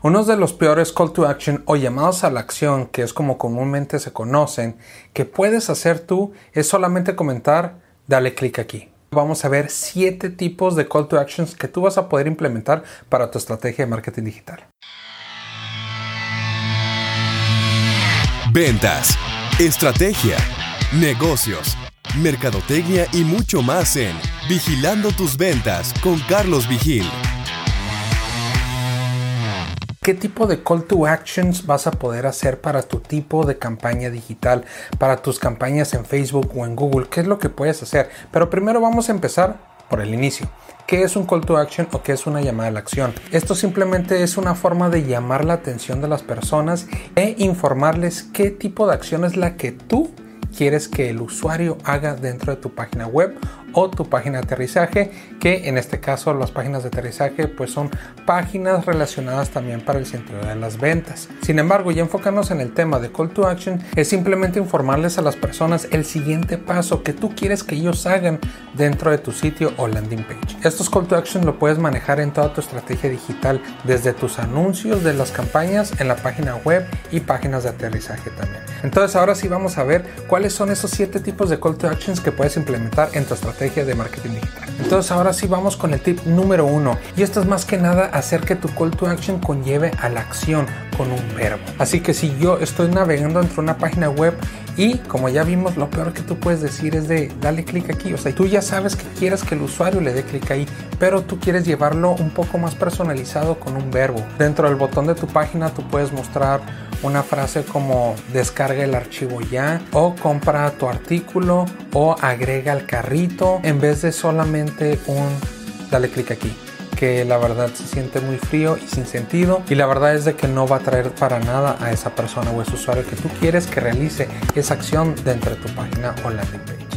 Uno de los peores call to action o llamados a la acción, que es como comúnmente se conocen, que puedes hacer tú es solamente comentar, dale clic aquí. Vamos a ver siete tipos de call to actions que tú vas a poder implementar para tu estrategia de marketing digital. Ventas, estrategia, negocios, mercadotecnia y mucho más en Vigilando tus ventas con Carlos Vigil. Qué tipo de call to actions vas a poder hacer para tu tipo de campaña digital, para tus campañas en Facebook o en Google, qué es lo que puedes hacer. Pero primero vamos a empezar por el inicio. ¿Qué es un call to action o qué es una llamada a la acción? Esto simplemente es una forma de llamar la atención de las personas e informarles qué tipo de acción es la que tú quieres que el usuario haga dentro de tu página web o tu página de aterrizaje, que en este caso las páginas de aterrizaje pues son páginas relacionadas también para el sentido de las ventas. Sin embargo, ya enfocarnos en el tema de call to action es simplemente informarles a las personas el siguiente paso que tú quieres que ellos hagan dentro de tu sitio o landing page. Estos call to action lo puedes manejar en toda tu estrategia digital, desde tus anuncios de las campañas en la página web y páginas de aterrizaje también. Entonces ahora sí vamos a ver cuáles son esos siete tipos de call to actions que puedes implementar en tu estrategia de marketing digital. Entonces ahora sí vamos con el tip número uno y esto es más que nada hacer que tu call to action conlleve a la acción con un verbo. Así que si yo estoy navegando entre una página web y como ya vimos, lo peor que tú puedes decir es de dale clic aquí. O sea, tú ya sabes que quieres que el usuario le dé clic ahí, pero tú quieres llevarlo un poco más personalizado con un verbo. Dentro del botón de tu página tú puedes mostrar una frase como descarga el archivo ya o compra tu artículo o agrega al carrito en vez de solamente un dale clic aquí que la verdad se siente muy frío y sin sentido y la verdad es de que no va a traer para nada a esa persona o ese usuario que tú quieres que realice esa acción dentro de tu página o landing page.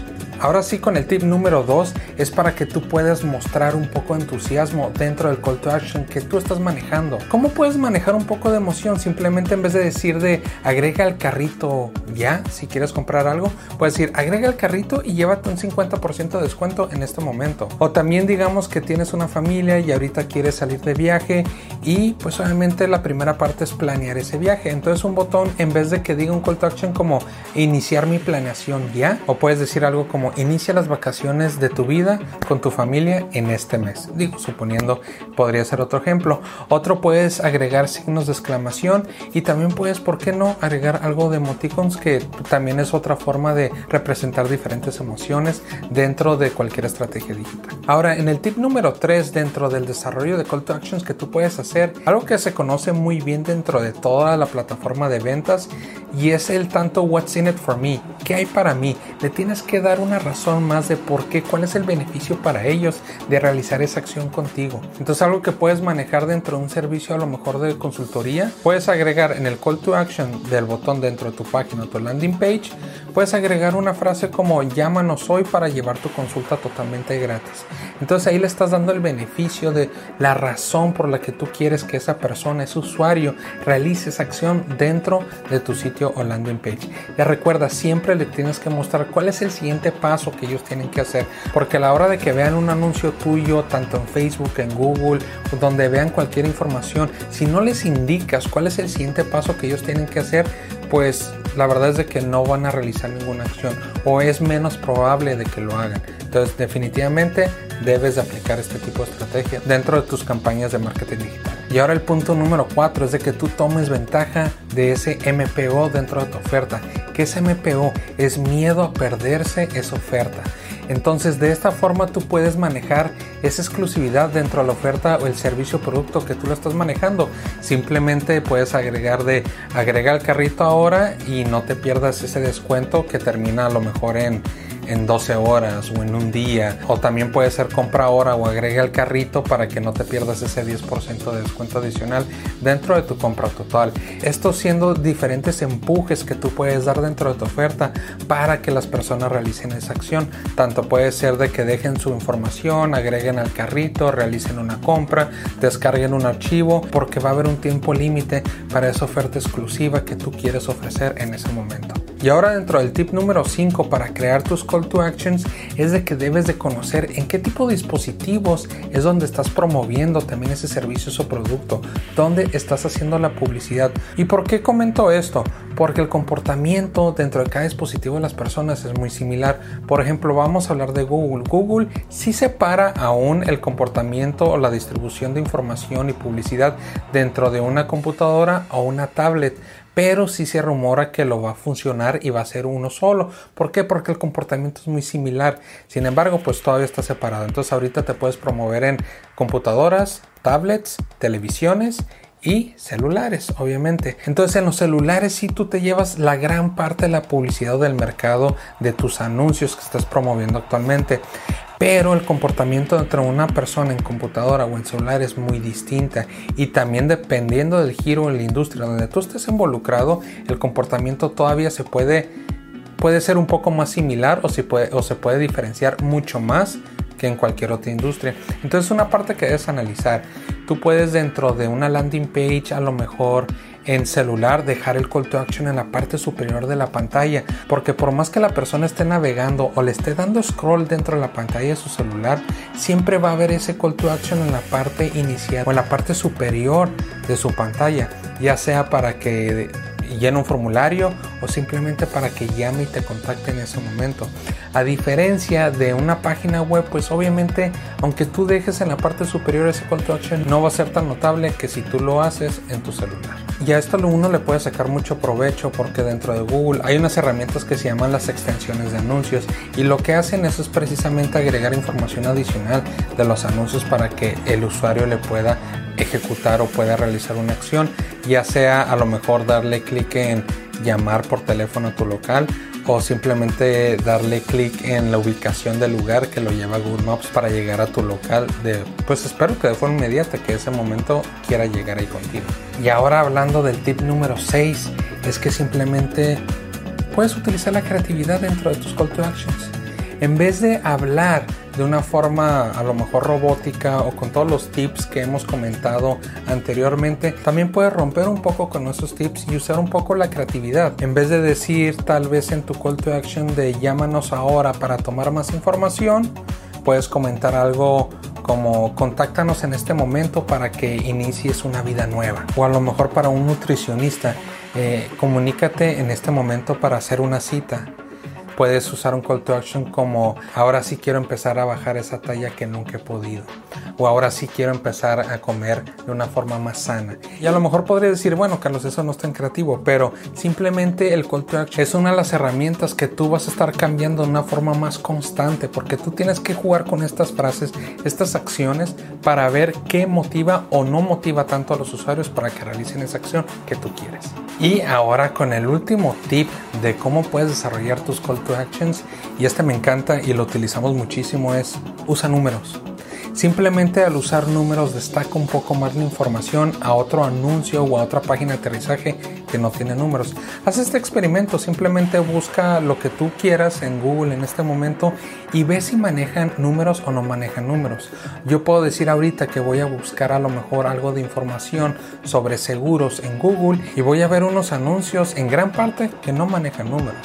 Ahora sí, con el tip número 2 es para que tú puedas mostrar un poco de entusiasmo dentro del call to action que tú estás manejando. ¿Cómo puedes manejar un poco de emoción? Simplemente en vez de decir de agrega al carrito ya, si quieres comprar algo, puedes decir agrega al carrito y llévate un 50% de descuento en este momento. O también digamos que tienes una familia y ahorita quieres salir de viaje y pues obviamente la primera parte es planear ese viaje. Entonces un botón en vez de que diga un call to action como iniciar mi planeación ya, o puedes decir algo como inicia las vacaciones de tu vida con tu familia en este mes. Digo, suponiendo podría ser otro ejemplo. Otro puedes agregar signos de exclamación y también puedes, ¿por qué no agregar algo de emoticons que también es otra forma de representar diferentes emociones dentro de cualquier estrategia digital? Ahora, en el tip número 3 dentro del desarrollo de call to actions que tú puedes hacer, algo que se conoce muy bien dentro de toda la plataforma de ventas y es el tanto what's in it for me, ¿qué hay para mí? Le tienes que dar una razón más de por qué, cuál es el beneficio para ellos de realizar esa acción contigo. Entonces algo que puedes manejar dentro de un servicio a lo mejor de consultoría, puedes agregar en el call to action del botón dentro de tu página o tu landing page, puedes agregar una frase como llámanos hoy para llevar tu consulta totalmente gratis. Entonces ahí le estás dando el beneficio de la razón por la que tú quieres que esa persona, ese usuario, realice esa acción dentro de tu sitio o landing page. Ya recuerda, siempre le tienes que mostrar cuál es el siguiente paso que ellos tienen que hacer. Porque a la hora de que vean un anuncio tuyo, tanto en Facebook, en Google, donde vean cualquier información, si no les indicas cuál es el siguiente paso que ellos tienen que hacer, pues la verdad es de que no van a realizar ninguna acción o es menos probable de que lo hagan. Entonces definitivamente debes de aplicar este tipo de estrategia dentro de tus campañas de marketing digital. Y ahora el punto número 4 es de que tú tomes ventaja de ese MPO dentro de tu oferta. que ese MPO? Es miedo a perderse esa oferta. Entonces de esta forma tú puedes manejar esa exclusividad dentro de la oferta o el servicio o producto que tú lo estás manejando. Simplemente puedes agregar de agrega el carrito ahora y no te pierdas ese descuento que termina a lo mejor en en 12 horas o en un día. O también puede ser compra ahora o agrega al carrito para que no te pierdas ese 10% de descuento adicional dentro de tu compra total. Esto siendo diferentes empujes que tú puedes dar dentro de tu oferta para que las personas realicen esa acción. Tanto puede ser de que dejen su información, agreguen al carrito, realicen una compra, descarguen un archivo, porque va a haber un tiempo límite para esa oferta exclusiva que tú quieres ofrecer en ese momento. Y ahora dentro del tip número 5 para crear tus call to actions es de que debes de conocer en qué tipo de dispositivos es donde estás promoviendo también ese servicio o producto, dónde estás haciendo la publicidad. ¿Y por qué comento esto? Porque el comportamiento dentro de cada dispositivo de las personas es muy similar. Por ejemplo, vamos a hablar de Google. Google sí separa aún el comportamiento o la distribución de información y publicidad dentro de una computadora o una tablet pero sí se rumora que lo va a funcionar y va a ser uno solo. ¿Por qué? Porque el comportamiento es muy similar. Sin embargo, pues todavía está separado. Entonces ahorita te puedes promover en computadoras, tablets, televisiones y celulares, obviamente. Entonces en los celulares sí tú te llevas la gran parte de la publicidad del mercado de tus anuncios que estás promoviendo actualmente. Pero el comportamiento entre una persona en computadora o en celular es muy distinta y también dependiendo del giro en la industria donde tú estés involucrado, el comportamiento todavía se puede puede ser un poco más similar o se puede, o se puede diferenciar mucho más que en cualquier otra industria. Entonces una parte que debes analizar. Tú puedes dentro de una landing page a lo mejor en celular dejar el call to action en la parte superior de la pantalla porque por más que la persona esté navegando o le esté dando scroll dentro de la pantalla de su celular siempre va a haber ese call to action en la parte inicial o en la parte superior de su pantalla ya sea para que llene un formulario o simplemente para que llame y te contacte en ese momento. A diferencia de una página web, pues obviamente, aunque tú dejes en la parte superior ese call to action, no va a ser tan notable que si tú lo haces en tu celular. Y a esto uno le puede sacar mucho provecho porque dentro de Google hay unas herramientas que se llaman las extensiones de anuncios y lo que hacen eso es precisamente agregar información adicional de los anuncios para que el usuario le pueda ejecutar o pueda realizar una acción, ya sea a lo mejor darle clic en llamar por teléfono a tu local o simplemente darle clic en la ubicación del lugar que lo lleva Google Maps para llegar a tu local de pues espero que de forma inmediata que ese momento quiera llegar ahí contigo. Y ahora hablando del tip número 6 es que simplemente puedes utilizar la creatividad dentro de tus call to actions. En vez de hablar de una forma a lo mejor robótica o con todos los tips que hemos comentado anteriormente, también puedes romper un poco con esos tips y usar un poco la creatividad. En vez de decir tal vez en tu call to action de llámanos ahora para tomar más información, puedes comentar algo como contáctanos en este momento para que inicies una vida nueva. O a lo mejor para un nutricionista, eh, comunícate en este momento para hacer una cita puedes usar un call to action como ahora sí quiero empezar a bajar esa talla que nunca he podido o ahora sí quiero empezar a comer de una forma más sana. Y a lo mejor podría decir, bueno, Carlos, eso no es tan creativo, pero simplemente el call to action es una de las herramientas que tú vas a estar cambiando de una forma más constante porque tú tienes que jugar con estas frases, estas acciones para ver qué motiva o no motiva tanto a los usuarios para que realicen esa acción que tú quieres. Y ahora con el último tip de cómo puedes desarrollar tus call actions y este me encanta y lo utilizamos muchísimo es usa números. Simplemente al usar números destaca un poco más la información a otro anuncio o a otra página de aterrizaje que no tiene números. Haz este experimento, simplemente busca lo que tú quieras en Google en este momento y ve si manejan números o no manejan números. Yo puedo decir ahorita que voy a buscar a lo mejor algo de información sobre seguros en Google y voy a ver unos anuncios en gran parte que no manejan números.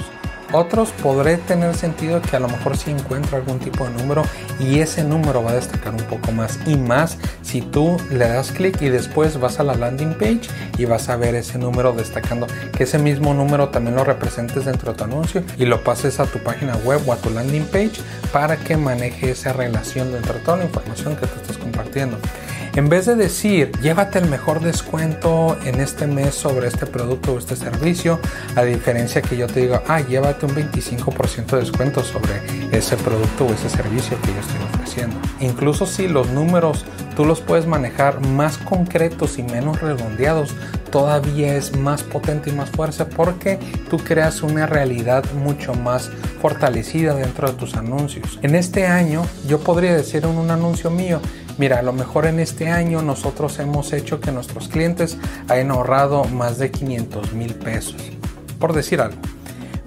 Otros podré tener sentido que a lo mejor si encuentro algún tipo de número y ese número va a destacar un poco más y más si tú le das clic y después vas a la landing page y vas a ver ese número destacando que ese mismo número también lo representes dentro de tu anuncio y lo pases a tu página web o a tu landing page para que maneje esa relación dentro de toda la información que tú estás compartiendo. En vez de decir, llévate el mejor descuento en este mes sobre este producto o este servicio, a diferencia que yo te digo, ah, llévate un 25% de descuento sobre ese producto o ese servicio que yo estoy ofreciendo. Incluso si los números tú los puedes manejar más concretos y menos redondeados, todavía es más potente y más fuerte porque tú creas una realidad mucho más fortalecida dentro de tus anuncios. En este año yo podría decir en un anuncio mío, Mira, a lo mejor en este año nosotros hemos hecho que nuestros clientes hayan ahorrado más de 500 mil pesos, por decir algo.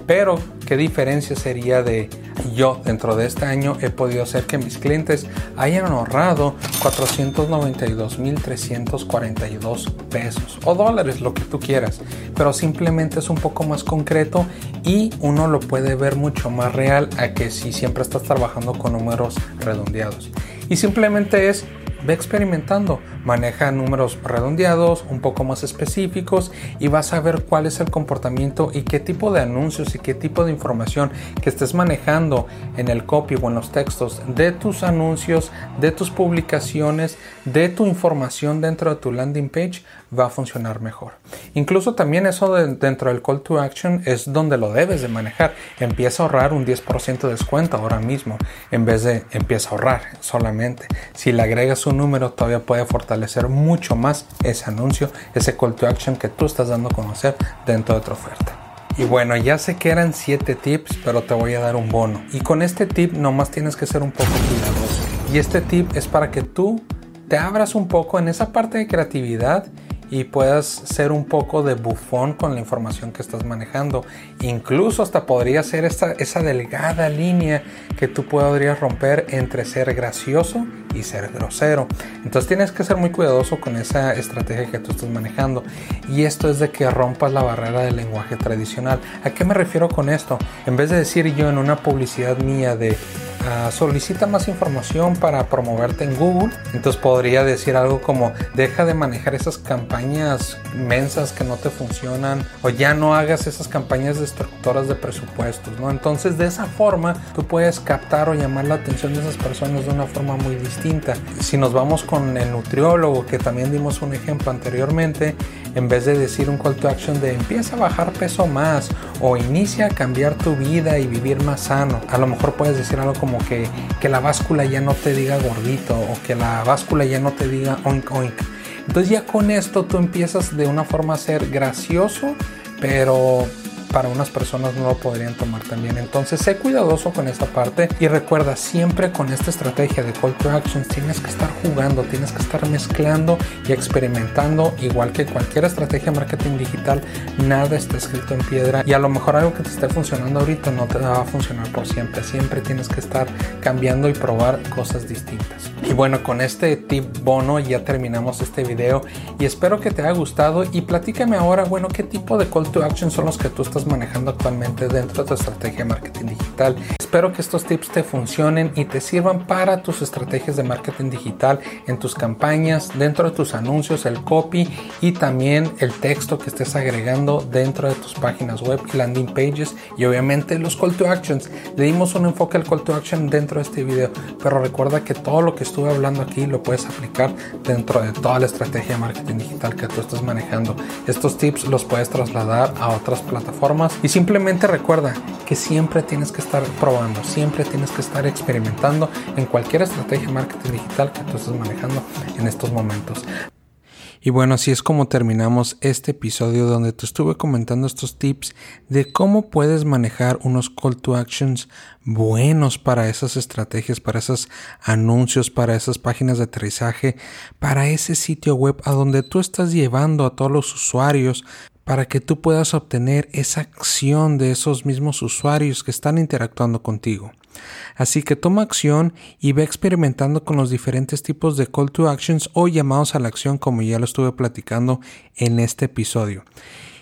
Pero ¿Qué diferencia sería de yo dentro de este año he podido hacer que mis clientes hayan ahorrado 492.342 pesos o dólares, lo que tú quieras? Pero simplemente es un poco más concreto y uno lo puede ver mucho más real a que si siempre estás trabajando con números redondeados. Y simplemente es Ve experimentando, maneja números redondeados, un poco más específicos y vas a ver cuál es el comportamiento y qué tipo de anuncios y qué tipo de información que estés manejando en el copy o en los textos de tus anuncios, de tus publicaciones, de tu información dentro de tu landing page va a funcionar mejor. Incluso también eso dentro del call to action es donde lo debes de manejar. Empieza a ahorrar un 10% de descuento ahora mismo en vez de empieza a ahorrar solamente. Si le agregas un número todavía puede fortalecer mucho más ese anuncio, ese call to action que tú estás dando a conocer dentro de tu oferta. Y bueno, ya sé que eran 7 tips, pero te voy a dar un bono. Y con este tip nomás tienes que ser un poco cuidadoso. Y este tip es para que tú te abras un poco en esa parte de creatividad y puedas ser un poco de bufón con la información que estás manejando. Incluso hasta podría ser esa delgada línea que tú podrías romper entre ser gracioso y ser grosero. Entonces tienes que ser muy cuidadoso con esa estrategia que tú estás manejando. Y esto es de que rompas la barrera del lenguaje tradicional. ¿A qué me refiero con esto? En vez de decir yo en una publicidad mía de Ah, solicita más información para promoverte en Google. Entonces podría decir algo como deja de manejar esas campañas mensas que no te funcionan o ya no hagas esas campañas destructoras de presupuestos, ¿no? Entonces de esa forma tú puedes captar o llamar la atención de esas personas de una forma muy distinta. Si nos vamos con el nutriólogo que también dimos un ejemplo anteriormente, en vez de decir un call to action de empieza a bajar peso más o inicia a cambiar tu vida y vivir más sano, a lo mejor puedes decir algo como que, que la báscula ya no te diga gordito o que la báscula ya no te diga oink oink. Entonces ya con esto tú empiezas de una forma a ser gracioso, pero para unas personas no lo podrían tomar también. Entonces, sé cuidadoso con esa parte y recuerda siempre con esta estrategia de call to actions tienes que estar jugando, tienes que estar mezclando y experimentando, igual que cualquier estrategia marketing digital, nada está escrito en piedra y a lo mejor algo que te esté funcionando ahorita no te va a funcionar por siempre. Siempre tienes que estar cambiando y probar cosas distintas. Y bueno, con este tip bono ya terminamos este video y espero que te haya gustado y platícame ahora, bueno, qué tipo de call to action son los que tú estás manejando actualmente dentro de tu estrategia de marketing digital. Espero que estos tips te funcionen y te sirvan para tus estrategias de marketing digital en tus campañas, dentro de tus anuncios, el copy y también el texto que estés agregando dentro de tus páginas web y landing pages y obviamente los call to actions. Le dimos un enfoque al call to action dentro de este video, pero recuerda que todo lo que estuve hablando aquí lo puedes aplicar dentro de toda la estrategia de marketing digital que tú estás manejando. Estos tips los puedes trasladar a otras y simplemente recuerda que siempre tienes que estar probando, siempre tienes que estar experimentando en cualquier estrategia de marketing digital que tú estés manejando en estos momentos. Y bueno, así es como terminamos este episodio donde te estuve comentando estos tips de cómo puedes manejar unos call to actions buenos para esas estrategias, para esos anuncios, para esas páginas de aterrizaje, para ese sitio web a donde tú estás llevando a todos los usuarios para que tú puedas obtener esa acción de esos mismos usuarios que están interactuando contigo. Así que toma acción y ve experimentando con los diferentes tipos de call to actions o llamados a la acción como ya lo estuve platicando en este episodio.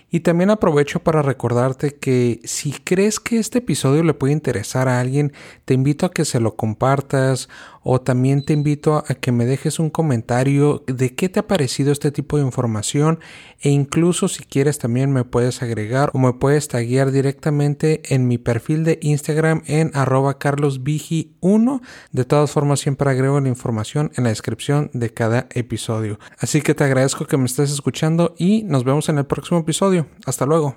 Y también aprovecho para recordarte que si crees que este episodio le puede interesar a alguien, te invito a que se lo compartas o también te invito a que me dejes un comentario de qué te ha parecido este tipo de información e incluso si quieres también me puedes agregar o me puedes taguear directamente en mi perfil de Instagram en arroba carlosvigi1. De todas formas siempre agrego la información en la descripción de cada episodio. Así que te agradezco que me estés escuchando y nos vemos en el próximo episodio. Hasta luego.